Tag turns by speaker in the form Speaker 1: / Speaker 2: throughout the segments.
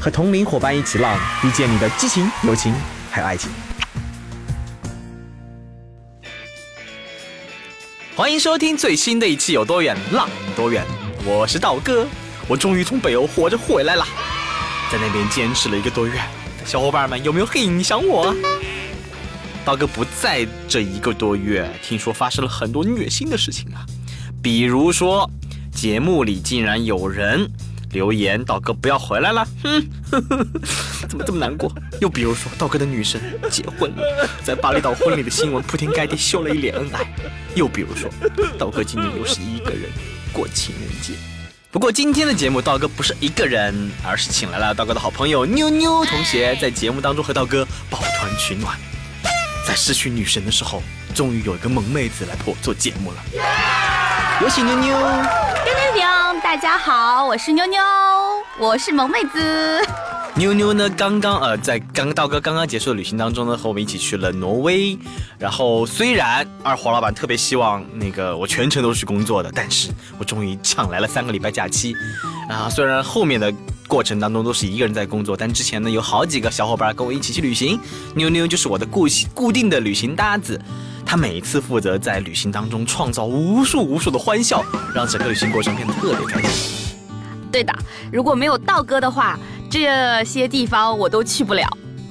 Speaker 1: 和同龄伙伴一起浪，遇见你的激情、友情还有爱情。欢迎收听最新的一期《有多远浪多远》，我是道哥。我终于从北欧活着回来了，在那边坚持了一个多月，小伙伴们有没有很影响我？道哥不在这一个多月，听说发生了很多虐心的事情啊，比如说节目里竟然有人留言道哥不要回来了，哼，怎么这么难过？又比如说道哥的女神结婚了，在巴厘岛婚礼的新闻铺天盖地秀了一脸恩爱，又比如说道哥今年又是一个人过情人节。不过今天的节目，道哥不是一个人，而是请来了道哥的好朋友妞妞同学，在节目当中和道哥抱团取暖。在失去女神的时候，终于有一个萌妹子来陪我做节目了。有请妞妞。
Speaker 2: 叮叮叮，大家好，我是妞妞，我是萌妹子。
Speaker 1: 妞妞呢？刚刚呃，在刚道哥刚刚结束的旅行当中呢，和我们一起去了挪威。然后虽然二黄老板特别希望那个我全程都是工作的，但是我终于抢来了三个礼拜假期。啊，虽然后面的过程当中都是一个人在工作，但之前呢有好几个小伙伴跟我一起去旅行。妞妞就是我的固固定的旅行搭子，她每一次负责在旅行当中创造无数无数的欢笑，让整个旅行过程变得特别开心。
Speaker 2: 对的，如果没有道哥的话。这些地方我都去不了，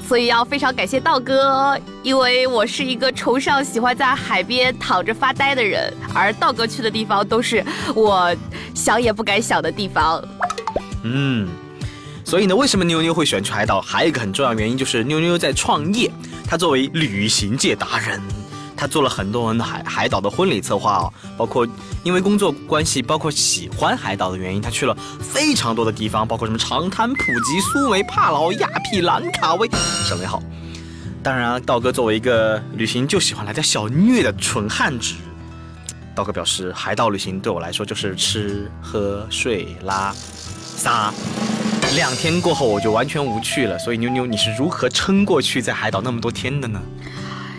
Speaker 2: 所以要非常感谢道哥，因为我是一个崇尚喜欢在海边躺着发呆的人，而道哥去的地方都是我想也不敢想的地方。
Speaker 1: 嗯，所以呢，为什么妞妞会选去海岛？还有一个很重要原因就是妞妞在创业，她作为旅行界达人。他做了很多人的海海岛的婚礼策划哦，包括因为工作关系，包括喜欢海岛的原因，他去了非常多的地方，包括什么长滩、普吉、苏梅、帕劳、亚庇、兰卡威，省略号。当然，道哥作为一个旅行就喜欢来点小虐的纯汉子，道哥表示，海岛旅行对我来说就是吃喝睡拉撒，两天过后我就完全无趣了。所以妞妞，你是如何撑过去在海岛那么多天的呢？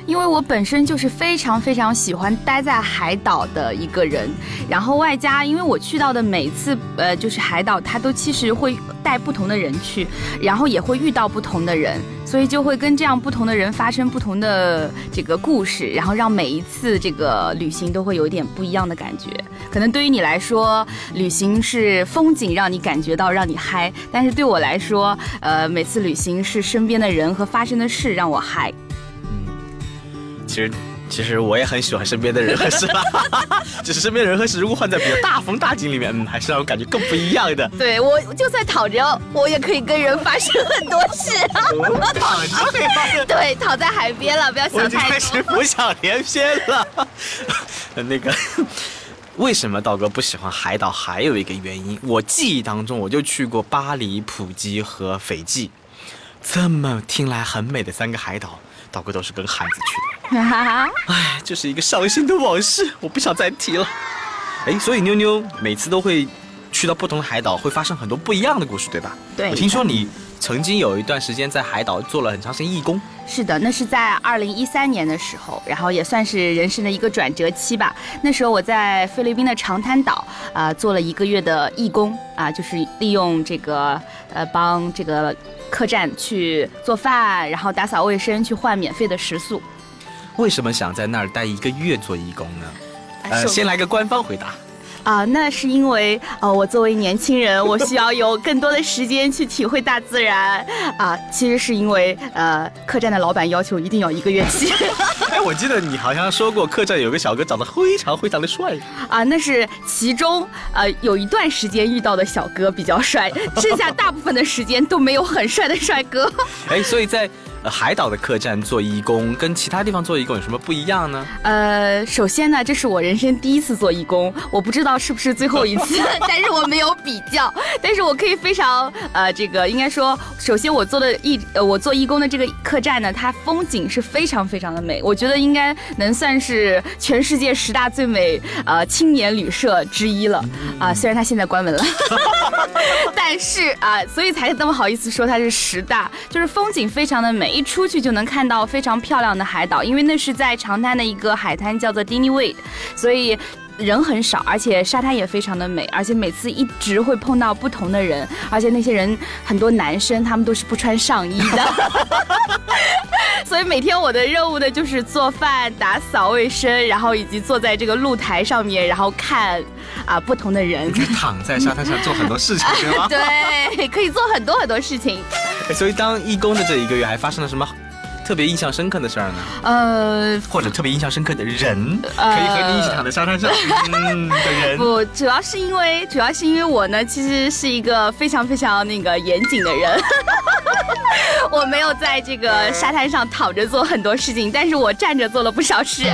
Speaker 2: 因为我本身就是非常非常喜欢待在海岛的一个人，然后外加因为我去到的每次呃就是海岛，它都其实会带不同的人去，然后也会遇到不同的人，所以就会跟这样不同的人发生不同的这个故事，然后让每一次这个旅行都会有一点不一样的感觉。可能对于你来说，旅行是风景让你感觉到让你嗨，但是对我来说，呃每次旅行是身边的人和发生的事让我嗨。
Speaker 1: 其实，其实我也很喜欢身边的人和事啦，只是身边的人和事如果换在比较大风大景里面，嗯，还是让我感觉更不一样的。
Speaker 2: 对我就算躺着，我也可以跟人发生很多事啊。
Speaker 1: 躺着可以发生？
Speaker 2: 对，躺在海边了，不要想太多。我
Speaker 1: 开始浮想联翩了。那个，为什么道哥不喜欢海岛？还有一个原因，我记忆当中我就去过巴黎、普吉和斐济，这么听来很美的三个海岛。道哥都是跟汉子去的，哎，这是一个伤心的往事，我不想再提了。哎，所以妞妞每次都会去到不同的海岛，会发生很多不一样的故事，对吧？
Speaker 2: 对。
Speaker 1: 我听说你曾经有一段时间在海岛做了很长时间义工。
Speaker 2: 是的，那是在二零一三年的时候，然后也算是人生的一个转折期吧。那时候我在菲律宾的长滩岛啊做了一个月的义工啊，就是利用这个呃帮这个。客栈去做饭，然后打扫卫生，去换免费的食宿。
Speaker 1: 为什么想在那儿待一个月做义工呢？呃，先来个官方回答。
Speaker 2: 啊，那是因为呃，我作为年轻人，我需要有更多的时间去体会大自然。啊，其实是因为呃，客栈的老板要求一定要一个月期。
Speaker 1: 哎，我记得你好像说过，客栈有个小哥长得非常非常的帅
Speaker 2: 啊，那是其中呃有一段时间遇到的小哥比较帅，剩下大部分的时间都没有很帅的帅哥。
Speaker 1: 哎，所以在。海岛的客栈做义工跟其他地方做义工有什么不一样呢？
Speaker 2: 呃，首先呢，这是我人生第一次做义工，我不知道是不是最后一次，但是我没有比较，但是我可以非常呃，这个应该说，首先我做的义呃，我做义工的这个客栈呢，它风景是非常非常的美，我觉得应该能算是全世界十大最美呃青年旅社之一了啊，虽然它现在关门了，但是啊，所以才那么好意思说它是十大，就是风景非常的美。一出去就能看到非常漂亮的海岛，因为那是在长滩的一个海滩，叫做 Dini Wade，所以人很少，而且沙滩也非常的美，而且每次一直会碰到不同的人，而且那些人很多男生，他们都是不穿上衣的，所以每天我的任务呢就是做饭、打扫卫生，然后以及坐在这个露台上面，然后看啊不同的人，
Speaker 1: 躺在沙滩上做很多事情，对吗？
Speaker 2: 对，可以做很多很多事情。
Speaker 1: 所以当义工的这一个月，还发生了什么特别印象深刻的事儿呢？呃，或者特别印象深刻的人，可以和你一起躺在沙滩上 的人。
Speaker 2: 不，主要是因为，主要是因为我呢，其实是一个非常非常那个严谨的人。我没有在这个沙滩上躺着做很多事情，但是我站着做了不少事。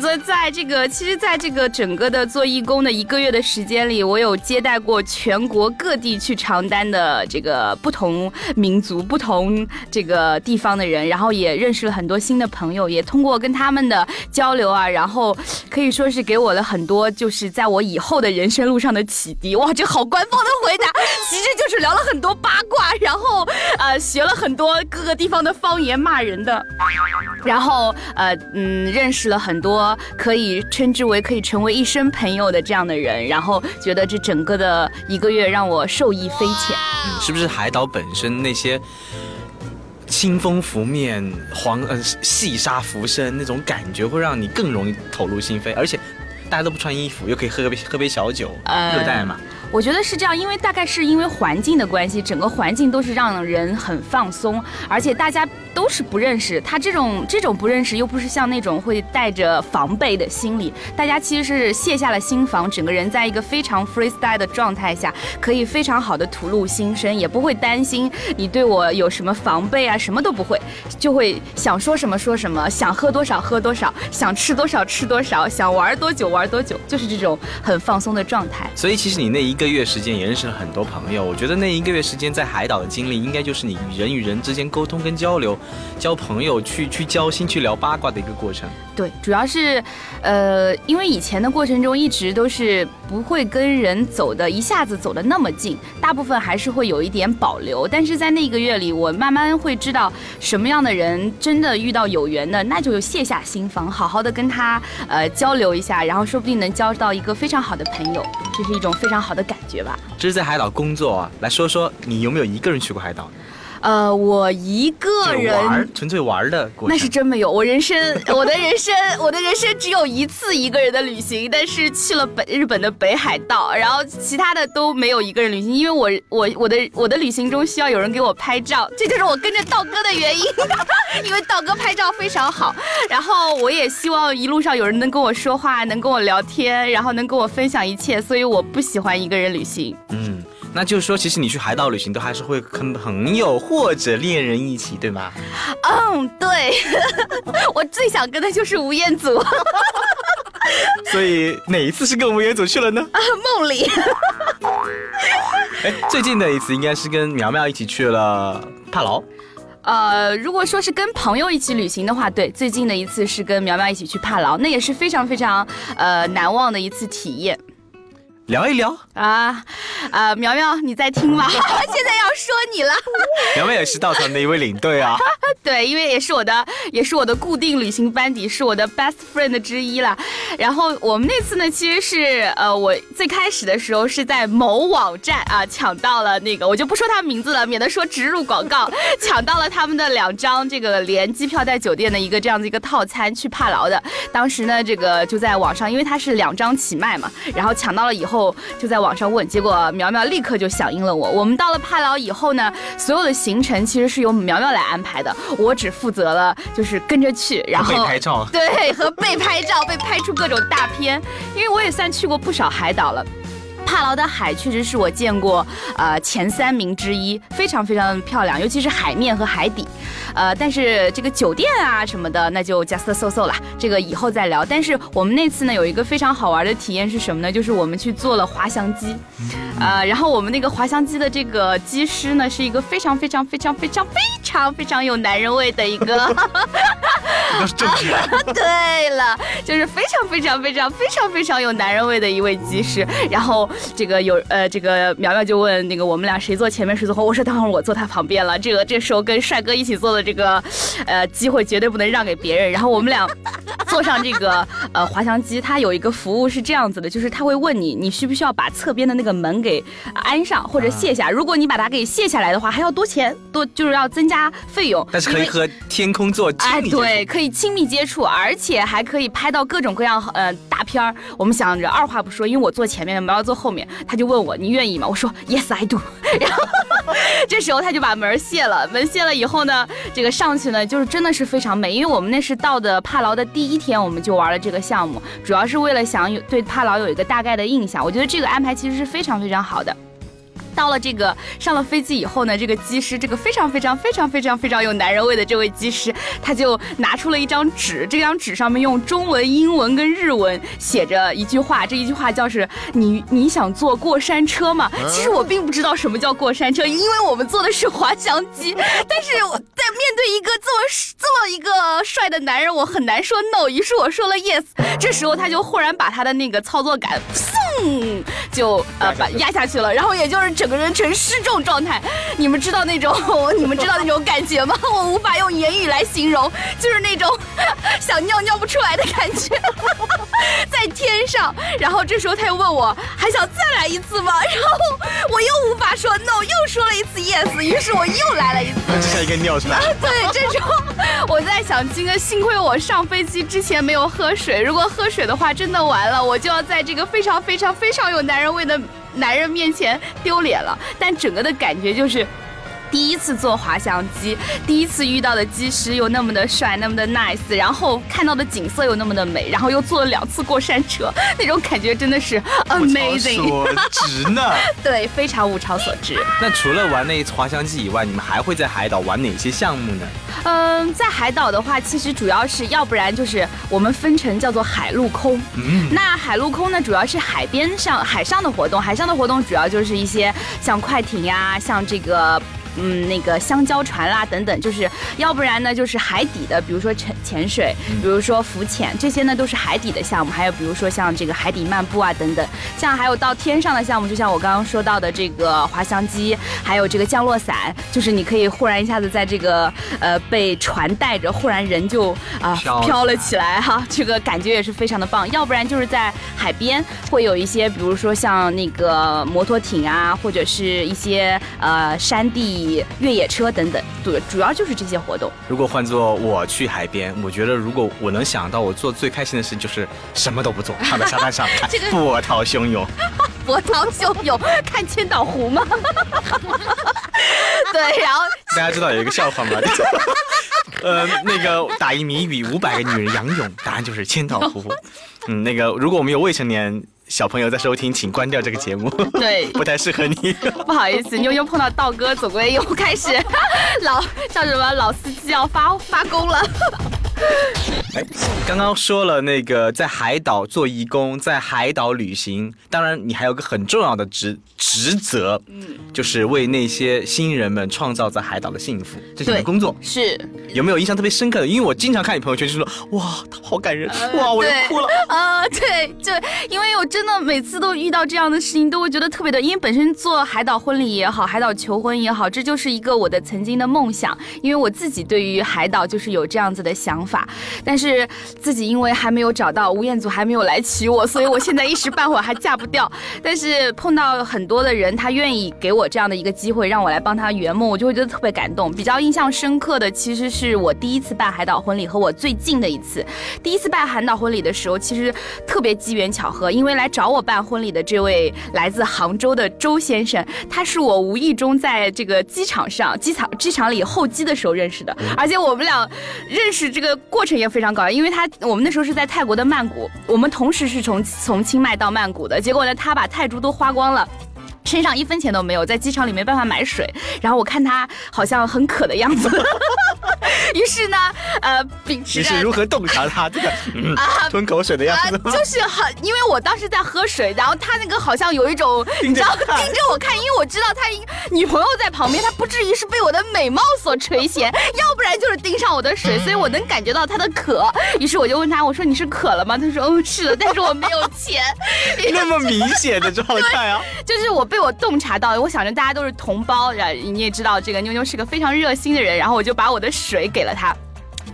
Speaker 2: 所以在这个，其实，在这个整个的做义工的一个月的时间里，我有接待过全国各地去长单的这个不同民族、不同这个地方的人，然后也认识了很多新的朋友，也通过跟他们的交流啊，然后可以说是给我了很多，就是在我以后的人生路上的启迪。哇，这好官方的回答，其实就是聊了很多八卦，然后呃，学了很多。各个地方的方言骂人的，然后呃嗯认识了很多可以称之为可以成为一生朋友的这样的人，然后觉得这整个的一个月让我受益匪浅。
Speaker 1: 是不是海岛本身那些清风拂面、黄呃细沙浮生那种感觉，会让你更容易投入心扉？而且大家都不穿衣服，又可以喝杯喝杯小酒，热带嘛。
Speaker 2: 我觉得是这样，因为大概是因为环境的关系，整个环境都是让人很放松，而且大家都是不认识。他这种这种不认识，又不是像那种会带着防备的心理，大家其实是卸下了心防，整个人在一个非常 freestyle 的状态下，可以非常好的吐露心声，也不会担心你对我有什么防备啊，什么都不会，就会想说什么说什么，想喝多少喝多少，想吃多少吃多少，想玩多久玩多久，就是这种很放松的状态。
Speaker 1: 所以其实你那一个。一个月时间也认识了很多朋友，我觉得那一个月时间在海岛的经历，应该就是你人与人之间沟通跟交流、交朋友、去去交心、去聊八卦的一个过程。
Speaker 2: 对，主要是，呃，因为以前的过程中一直都是不会跟人走的一下子走的那么近，大部分还是会有一点保留。但是在那一个月里，我慢慢会知道什么样的人真的遇到有缘的，那就卸下心防，好好的跟他呃交流一下，然后说不定能交到一个非常好的朋友，这是一种非常好的感。觉吧，
Speaker 1: 这是在海岛工作。来说说你有没有一个人去过海岛？
Speaker 2: 呃，我一个人
Speaker 1: 纯粹玩的，
Speaker 2: 那是真没有。我 人生，我的人生，我的人生只有一次一个人的旅行，但是去了北日本的北海道，然后其他的都没有一个人旅行，因为我我我的我的旅行中需要有人给我拍照，这就是我跟着道哥的原因，因为道哥拍照非常好，然后我也希望一路上有人能跟我说话，能跟我聊天，然后能跟我分享一切，所以我不喜欢一个人旅行。嗯。
Speaker 1: 那就是说，其实你去海岛旅行都还是会跟朋友或者恋人一起，对吗？
Speaker 2: 嗯，对，我最想跟的就是吴彦祖。
Speaker 1: 所以哪一次是跟吴彦祖去了呢？啊，
Speaker 2: 梦里。
Speaker 1: 哎，最近的一次应该是跟苗苗一起去了帕劳。
Speaker 2: 呃，如果说是跟朋友一起旅行的话，对，最近的一次是跟苗苗一起去帕劳，那也是非常非常呃难忘的一次体验。
Speaker 1: 聊一聊啊
Speaker 2: 啊，苗苗你在听吗？现在要说你了。
Speaker 1: 苗苗也是稻草的一位领队啊。
Speaker 2: 对，因为也是我的，也是我的固定旅行班底，是我的 best friend 之一了。然后我们那次呢，其实是呃，我最开始的时候是在某网站啊抢到了那个，我就不说他名字了，免得说植入广告，抢到了他们的两张这个连机票带酒店的一个这样的一个套餐去帕劳的。当时呢，这个就在网上，因为它是两张起卖嘛，然后抢到了以后就在网上问，结果苗苗立刻就响应了我。我们到了帕劳以后呢，所有的。行程其实是由苗苗来安排的，我只负责了就是跟着去，然后
Speaker 1: 被拍照。
Speaker 2: 对，和被拍照，被拍出各种大片，因为我也算去过不少海岛了。帕劳的海确实是我见过呃前三名之一，非常非常漂亮，尤其是海面和海底。呃，但是这个酒店啊什么的，那就 just so so 了，这个以后再聊。但是我们那次呢有一个非常好玩的体验是什么呢？就是我们去做了滑翔机，呃，然后我们那个滑翔机的这个机师呢是一个非常非常非常非常非常非常有男人味的一个。
Speaker 1: 都是正剧。
Speaker 2: 对了，就是非常非常非常非常非常有男人味的一位机师。然后 这个有呃，这个苗苗就问那个我们俩谁坐前面谁坐后，我说等会儿我坐他旁边了。这个这时候跟帅哥一起坐的这个，呃，机会绝对不能让给别人。然后我们俩坐上这个呃滑翔机，它有一个服务是这样子的，就是他会问你你需不需要把侧边的那个门给安上或者卸下。如果你把它给卸下来的话，还要多钱多，就是要增加费用。
Speaker 1: 但是可以和天空做
Speaker 2: 哎，对，可以。亲密接触，而且还可以拍到各种各样呃大片儿。我们想着二话不说，因为我坐前面，苗苗坐后后面，他就问我你愿意吗？我说 Yes I do。然后这时候他就把门卸了，门卸了以后呢，这个上去呢就是真的是非常美，因为我们那是到的帕劳的第一天，我们就玩了这个项目，主要是为了想有对帕劳有一个大概的印象。我觉得这个安排其实是非常非常好的。到了这个上了飞机以后呢，这个机师，这个非常非常非常非常非常有男人味的这位机师，他就拿出了一张纸，这张纸上面用中文、英文跟日文写着一句话，这一句话叫是你你想坐过山车吗？其实我并不知道什么叫过山车，因为我们坐的是滑翔机，但是我 在面对一个这么这么一个帅的男人，我很难说 no，于是我说了 yes，这时候他就忽然把他的那个操作杆。嗯，就呃把压下去了，然后也就是整个人呈失重状态。你们知道那种，你们知道那种感觉吗？我无法用言语来形容，就是那种 想尿尿不出来的感觉，在天上。然后这时候他又问我，还想再来一次吗？然后我又无法说 no，又说了一次 yes，于是我又来了一次。
Speaker 1: 就像一个尿出来。
Speaker 2: 对，这时候我在想，今个幸亏我上飞机之前没有喝水，如果喝水的话，真的完了，我就要在这个非常非常。非常有男人味的男人面前丢脸了，但整个的感觉就是。第一次坐滑翔机，第一次遇到的机师又那么的帅，那么的 nice，然后看到的景色又那么的美，然后又坐了两次过山车，那种感觉真的是 amazing。
Speaker 1: 所值呢？
Speaker 2: 对，非常物超所值。
Speaker 1: 那除了玩那滑翔机以外，你们还会在海岛玩哪些项目呢？
Speaker 2: 嗯，在海岛的话，其实主要是要不然就是我们分成叫做海陆空。嗯。那海陆空呢，主要是海边上海上的活动，海上的活动主要就是一些像快艇呀，像这个。嗯，那个香蕉船啦，等等，就是要不然呢，就是海底的，比如说潜潜水，比如说浮潜，这些呢都是海底的项目。还有比如说像这个海底漫步啊，等等。像还有到天上的项目，就像我刚刚说到的这个滑翔机，还有这个降落伞，就是你可以忽然一下子在这个呃被船带着，忽然人就啊飘了起来哈，这个感觉也是非常的棒。要不然就是在海边会有一些，比如说像那个摩托艇啊，或者是一些呃山地。越野车等等，对，主要就是这些活动。
Speaker 1: 如果换做我去海边，我觉得如果我能想到我做最开心的事，就是什么都不做，躺在沙滩上 看波涛汹涌。
Speaker 2: 波涛汹涌，看千岛湖吗？对，然后
Speaker 1: 大家知道有一个笑话吗？呃，那个打一谜语，五百个女人仰泳，答案就是千岛湖。嗯，那个如果我们有未成年。小朋友在收听，请关掉这个节目。
Speaker 2: 对，
Speaker 1: 不太适合你。
Speaker 2: 不好意思，妞妞碰到道哥，总归又开始 老叫什么老司机要发发功了。
Speaker 1: 哎，刚刚说了那个在海岛做义工，在海岛旅行，当然你还有个很重要的职职责，嗯，就是为那些新人们创造在海岛的幸福，这是你的工作。
Speaker 2: 是
Speaker 1: 有没有印象特别深刻的？因为我经常看你朋友圈，就说哇，好感人，哇，我要哭了。
Speaker 2: 啊，对，就因为我真的每次都遇到这样的事情，都会觉得特别的，因为本身做海岛婚礼也好，海岛求婚也好，这就是一个我的曾经的梦想，因为我自己对于海岛就是有这样子的想。想法，但是自己因为还没有找到吴彦祖，还没有来娶我，所以我现在一时半会儿还嫁不掉。但是碰到很多的人，他愿意给我这样的一个机会，让我来帮他圆梦，我就会觉得特别感动。比较印象深刻的，其实是我第一次办海岛婚礼和我最近的一次。第一次办海岛婚礼的时候，其实特别机缘巧合，因为来找我办婚礼的这位来自杭州的周先生，他是我无意中在这个机场上机场机场里候机的时候认识的，而且我们俩认识这个过程也非常搞笑，因为他我们那时候是在泰国的曼谷，我们同时是从从清迈到曼谷的，结果呢，他把泰铢都花光了。身上一分钱都没有，在机场里没办法买水，然后我看他好像很渴的样子，于是呢，呃，秉持
Speaker 1: 你是如何洞察他 这个啊吞口水的样子？
Speaker 2: 就是很，因为我当时在喝水，然后他那个好像有一种，你知道，盯着我看，因为我知道他女朋友在旁边，他不至于是被我的美貌所垂涎，要不然就是盯上我的水，所以我能感觉到他的渴。于是我就问他，我说你是渴了吗？他说嗯是的，但是我没有钱。
Speaker 1: 那么明显的状态啊，
Speaker 2: 就是我。被我洞察到，我想着大家都是同胞，然后你也知道这个妞妞是个非常热心的人，然后我就把我的水给了她。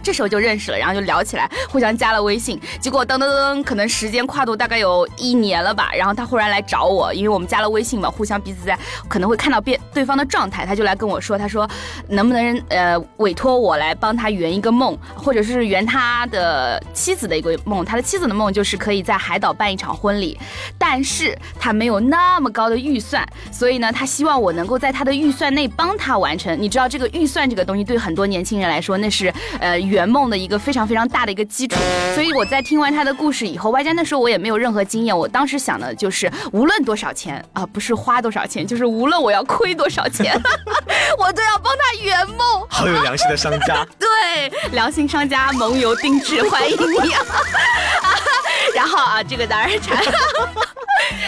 Speaker 2: 这时候就认识了，然后就聊起来，互相加了微信。结果噔噔噔，可能时间跨度大概有一年了吧。然后他忽然来找我，因为我们加了微信嘛，互相彼此在可能会看到变对方的状态，他就来跟我说，他说能不能呃委托我来帮他圆一个梦，或者是圆他的妻子的一个梦。他的妻子的梦就是可以在海岛办一场婚礼，但是他没有那么高的预算，所以呢，他希望我能够在他的预算内帮他完成。你知道这个预算这个东西对很多年轻人来说，那是呃。圆梦的一个非常非常大的一个基础，所以我在听完他的故事以后，外加那时候我也没有任何经验，我当时想的就是无论多少钱啊，不是花多少钱，就是无论我要亏多少钱，我都要帮他圆梦。
Speaker 1: 好有良心的商家，
Speaker 2: 对，良心商家蒙油定制，欢迎你。然后啊，这个当然插，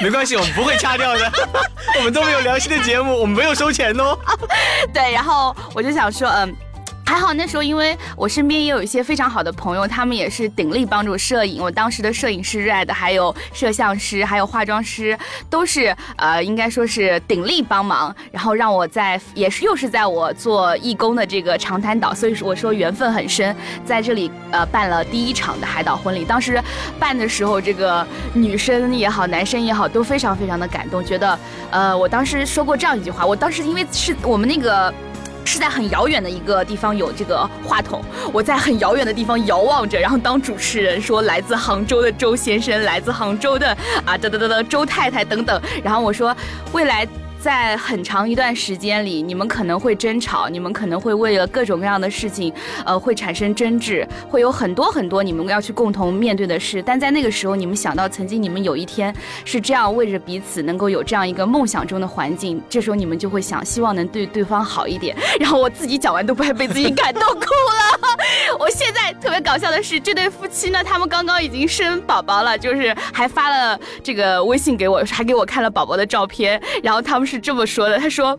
Speaker 1: 没关系，我们不会掐掉的，我们都没有良心的节目，我们没有收钱哦。
Speaker 2: 对，然后我就想说，嗯。还好那时候，因为我身边也有一些非常好的朋友，他们也是鼎力帮助摄影。我当时的摄影师 Red，还有摄像师，还有化妆师，都是呃，应该说是鼎力帮忙，然后让我在也是又是在我做义工的这个长滩岛，所以说我说缘分很深，在这里呃办了第一场的海岛婚礼。当时办的时候，这个女生也好，男生也好，都非常非常的感动，觉得呃，我当时说过这样一句话，我当时因为是我们那个。是在很遥远的一个地方有这个话筒，我在很遥远的地方遥望着，然后当主持人说来自杭州的周先生，来自杭州的啊哒哒哒哒周太太等等，然后我说未来。在很长一段时间里，你们可能会争吵，你们可能会为了各种各样的事情，呃，会产生争执，会有很多很多你们要去共同面对的事。但在那个时候，你们想到曾经你们有一天是这样为着彼此能够有这样一个梦想中的环境，这时候你们就会想，希望能对对方好一点。然后我自己讲完都快被自己感动哭了。我现在特别搞笑的是，这对夫妻呢，他们刚刚已经生宝宝了，就是还发了这个微信给我，还给我看了宝宝的照片，然后他们是这么说的，他说。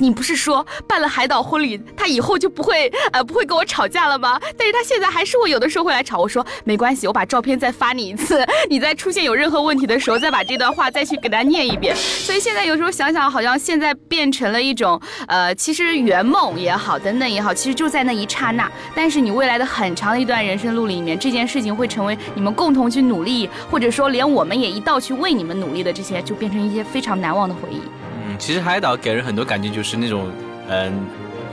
Speaker 2: 你不是说办了海岛婚礼，他以后就不会呃不会跟我吵架了吗？但是他现在还是会有的时候会来吵。我说没关系，我把照片再发你一次，你在出现有任何问题的时候，再把这段话再去给他念一遍。所以现在有时候想想，好像现在变成了一种呃，其实圆梦也好，等等也好，其实就在那一刹那。但是你未来的很长的一段人生路里面，这件事情会成为你们共同去努力，或者说连我们也一道去为你们努力的这些，就变成一些非常难忘的回忆。
Speaker 1: 其实海岛给人很多感觉，就是那种，嗯，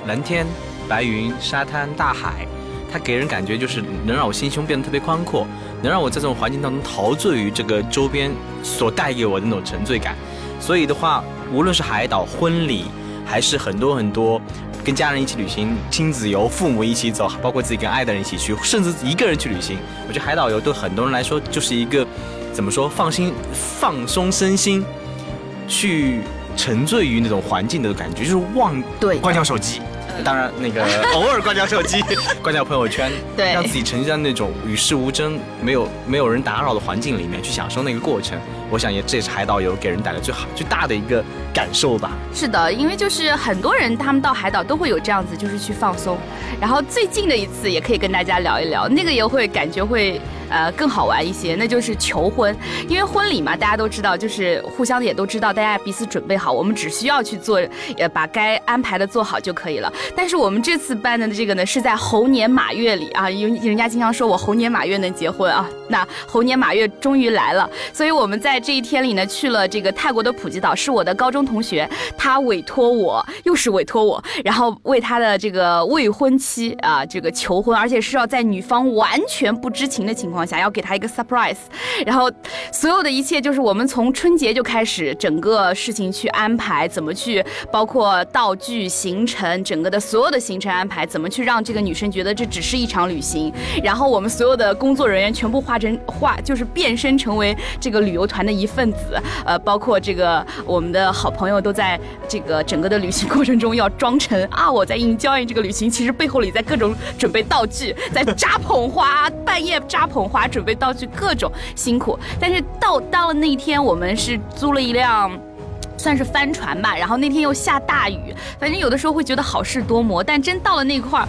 Speaker 1: 蓝天、白云、沙滩、大海，它给人感觉就是能让我心胸变得特别宽阔，能让我在这种环境当中陶醉于这个周边所带给我的那种沉醉感。所以的话，无论是海岛婚礼，还是很多很多跟家人一起旅行、亲子游、父母一起走，包括自己跟爱的人一起去，甚至一个人去旅行，我觉得海岛游对很多人来说就是一个怎么说，放心、放松身心，去。沉醉于那种环境的感觉，就是忘
Speaker 2: 对。
Speaker 1: 关掉手机，当然那个 偶尔关掉手机，关掉朋友圈，
Speaker 2: 对，
Speaker 1: 让自己沉浸在那种与世无争、没有没有人打扰的环境里面去享受那个过程。我想也这也是海岛游给人带来最好最大的一个感受吧。
Speaker 2: 是的，因为就是很多人他们到海岛都会有这样子，就是去放松。然后最近的一次也可以跟大家聊一聊，那个也会感觉会呃更好玩一些，那就是求婚。因为婚礼嘛，大家都知道，就是互相的也都知道，大家彼此准备好，我们只需要去做，呃，把该安排的做好就可以了。但是我们这次办的这个呢，是在猴年马月里啊，因为人家经常说我猴年马月能结婚啊，那猴年马月终于来了，所以我们在这一天里呢，去了这个泰国的普吉岛，是我的高中同学，他委托我，又是委托我，然后为他的这个未婚妻啊，这个求婚，而且是要在女方完全不知情的情况下，要给他一个 surprise，然后所有的一切就是我们从春节就开始整个事情去安排，怎么去包括道具、行程，整个的所有的行程安排，怎么去让这个女生觉得这只是一场旅行，然后我们所有的工作人员全部化成化，就是变身成为这个旅游团的一份子，呃，包括这个我们的好朋友都在这个整个的旅行过程中要装成啊我在 enjoy 这个旅行，其实背后里在各种准备道具，在扎捧花，半夜扎捧花，准备道具，各种辛苦。但是到到了那一天，我们是租了一辆。算是帆船吧，然后那天又下大雨，反正有的时候会觉得好事多磨，但真到了那块儿，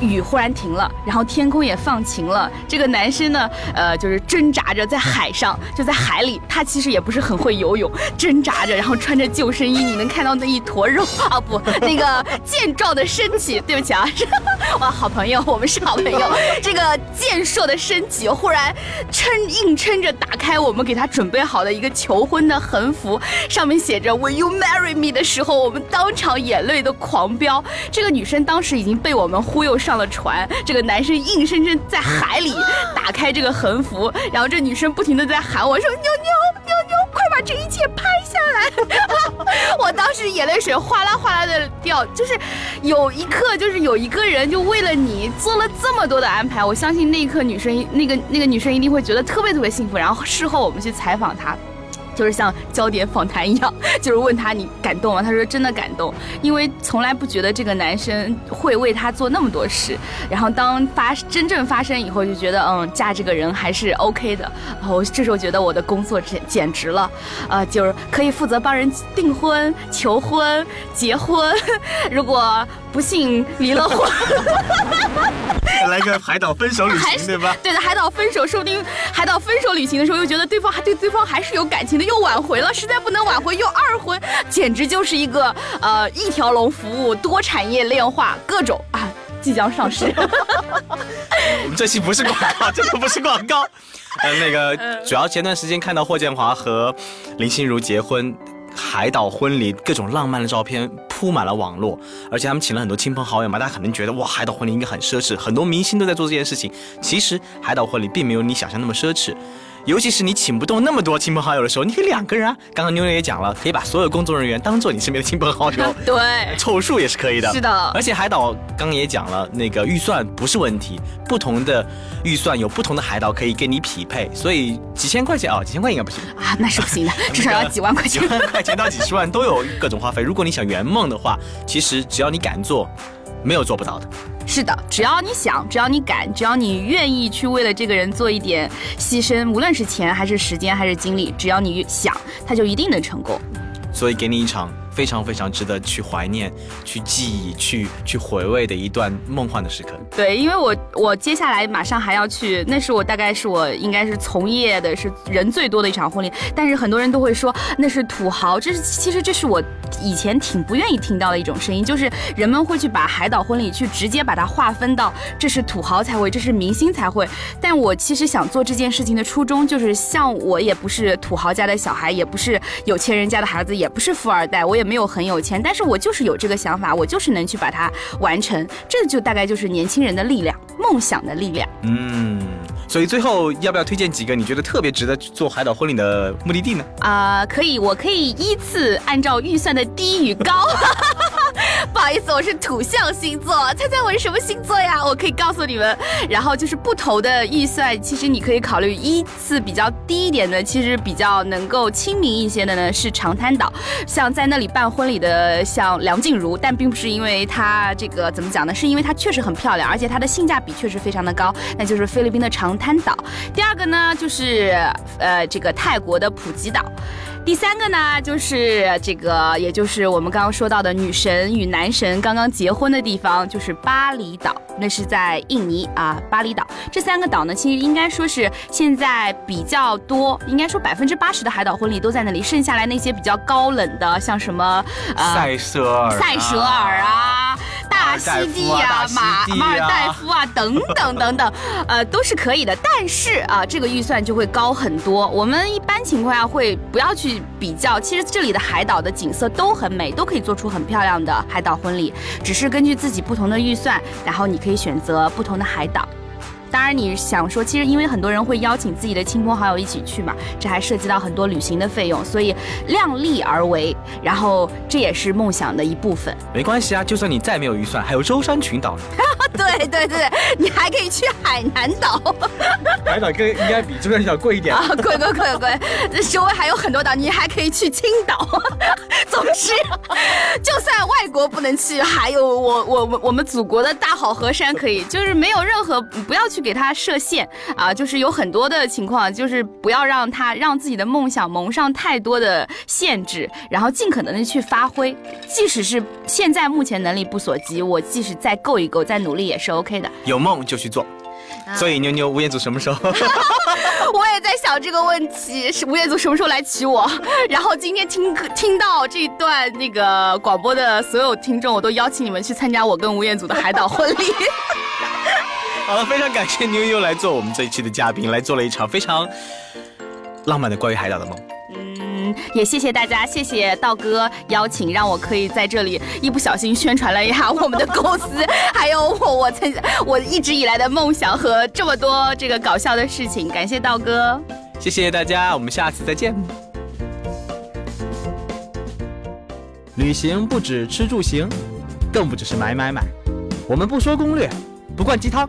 Speaker 2: 雨忽然停了，然后天空也放晴了。这个男生呢，呃，就是挣扎着在海上，就在海里，他其实也不是很会游泳，挣扎着，然后穿着救生衣，你能看到那一坨肉啊，不，那个健壮的身体，对不起啊，哇，好朋友，我们是好朋友，这个健硕的身体忽然撑硬撑着打开我们给他准备好的一个求婚的横幅，上面写着。Will you marry me 的时候，我们当场眼泪都狂飙。这个女生当时已经被我们忽悠上了船，这个男生硬生生在海里打开这个横幅，然后这女生不停的在喊我说：“妞妞妞妞，快把这一切拍下来！” 我当时眼泪水哗啦哗啦的掉，就是有一刻，就是有一个人就为了你做了这么多的安排。我相信那一刻，女生那个那个女生一定会觉得特别特别幸福。然后事后我们去采访她。就是像焦点访谈一样，就是问他你感动吗？他说真的感动，因为从来不觉得这个男生会为他做那么多事。然后当发真正发生以后，就觉得嗯，嫁这个人还是 OK 的。然后这时候觉得我的工作简简直了，呃，就是可以负责帮人订婚、求婚、结婚。如果不幸离了婚，
Speaker 1: 来个海岛分手旅行，对吧？
Speaker 2: 对的，海岛分手，说不定海岛分手旅行的时候，又觉得对方还对对方还是有感情的。又挽回了，实在不能挽回又二婚，简直就是一个呃一条龙服务，多产业链化，各种啊即将上市。
Speaker 1: 我们这期不是广告，这个不是广告。呃，那个主要前段时间看到霍建华和林心如结婚，海岛婚礼各种浪漫的照片铺满了网络，而且他们请了很多亲朋好友嘛，大家可能觉得哇，海岛婚礼应该很奢侈，很多明星都在做这件事情。其实海岛婚礼并没有你想象那么奢侈。尤其是你请不动那么多亲朋好友的时候，你可以两个人啊。刚刚妞妞也讲了，可以把所有工作人员当做你身边的亲朋好友，
Speaker 2: 对，
Speaker 1: 凑数也是可以的。
Speaker 2: 是的，
Speaker 1: 而且海岛刚刚也讲了，那个预算不是问题，不同的预算有不同的海岛可以跟你匹配，所以几千块钱啊，几千块应该不行
Speaker 2: 啊，那是不行的，至少要几万块钱，
Speaker 1: 几万块钱到几十万都有各种花费。如果你想圆梦的话，其实只要你敢做，没有做不到的。
Speaker 2: 是的，只要你想，只要你敢，只要你愿意去为了这个人做一点牺牲，无论是钱还是时间还是精力，只要你想，他就一定能成功。
Speaker 1: 所以给你一场。非常非常值得去怀念、去记忆、去去回味的一段梦幻的时刻。
Speaker 2: 对，因为我我接下来马上还要去，那是我大概是我应该是从业的是人最多的一场婚礼。但是很多人都会说那是土豪，这是其实这是我以前挺不愿意听到的一种声音，就是人们会去把海岛婚礼去直接把它划分到这是土豪才会，这是明星才会。但我其实想做这件事情的初衷就是，像我也不是土豪家的小孩，也不是有钱人家的孩子，也不是富二代，我也。没有很有钱，但是我就是有这个想法，我就是能去把它完成，这就大概就是年轻人的力量，梦想的力量。
Speaker 1: 嗯，所以最后要不要推荐几个你觉得特别值得做海岛婚礼的目的地呢？
Speaker 2: 啊，可以，我可以依次按照预算的低与高。不好意思，我是土象星座，猜猜我是什么星座呀？我可以告诉你们，然后就是不同的预算，其实你可以考虑依次比较低一点的，其实比较能够亲民一些的呢是长滩岛，像在那里办婚礼的像梁静茹，但并不是因为她这个怎么讲呢？是因为她确实很漂亮，而且她的性价比确实非常的高，那就是菲律宾的长滩岛。第二个呢就是呃这个泰国的普吉岛。第三个呢，就是这个，也就是我们刚刚说到的女神与男神刚刚结婚的地方，就是巴厘岛。那是在印尼啊，巴厘岛。这三个岛呢，其实应该说是现在比较多，应该说百分之八十的海岛婚礼都在那里。剩下来那些比较高冷的，像什么
Speaker 1: 塞舌尔、
Speaker 2: 塞舌尔啊。大溪地啊，马马尔代夫啊，等等等等，呃，都是可以的。但是啊，这个预算就会高很多。我们一般情况下会不要去比较。其实这里的海岛的景色都很美，都可以做出很漂亮的海岛婚礼。只是根据自己不同的预算，然后你可以选择不同的海岛。当然，你想说，其实因为很多人会邀请自己的亲朋好友一起去嘛，这还涉及到很多旅行的费用，所以量力而为。然后这也是梦想的一部分。
Speaker 1: 没关系啊，就算你再没有预算，还有舟山群岛呢。
Speaker 2: 对对对，你还可以去海南岛。
Speaker 1: 海岛更应该比舟山群岛贵一点啊，
Speaker 2: 贵贵贵贵。这周围还有很多岛，你还可以去青岛。总之，就算外国不能去，还有我我我我们祖国的大好河山可以，就是没有任何不要去。给他设限啊，就是有很多的情况，就是不要让他让自己的梦想蒙上太多的限制，然后尽可能的去发挥。即使是现在目前能力不所及，我即使再够一够，再努力也是 OK 的。
Speaker 1: 有梦就去做。所以妞妞吴彦祖什么时候？
Speaker 2: 我也在想这个问题，是吴彦祖什么时候来娶我？然后今天听听到这一段那个广播的所有听众，我都邀请你们去参加我跟吴彦祖的海岛婚礼。
Speaker 1: 好了，非常感谢妞妞来做我们这一期的嘉宾，来做了一场非常浪漫的关于海岛的梦。
Speaker 2: 嗯，也谢谢大家，谢谢道哥邀请，让我可以在这里一不小心宣传了一下我们的公司，还有我我曾我一直以来的梦想和这么多这个搞笑的事情。感谢道哥，
Speaker 1: 谢谢大家，我们下次再见。旅行不止吃住行，更不只是买买买，我们不说攻略，不灌鸡汤。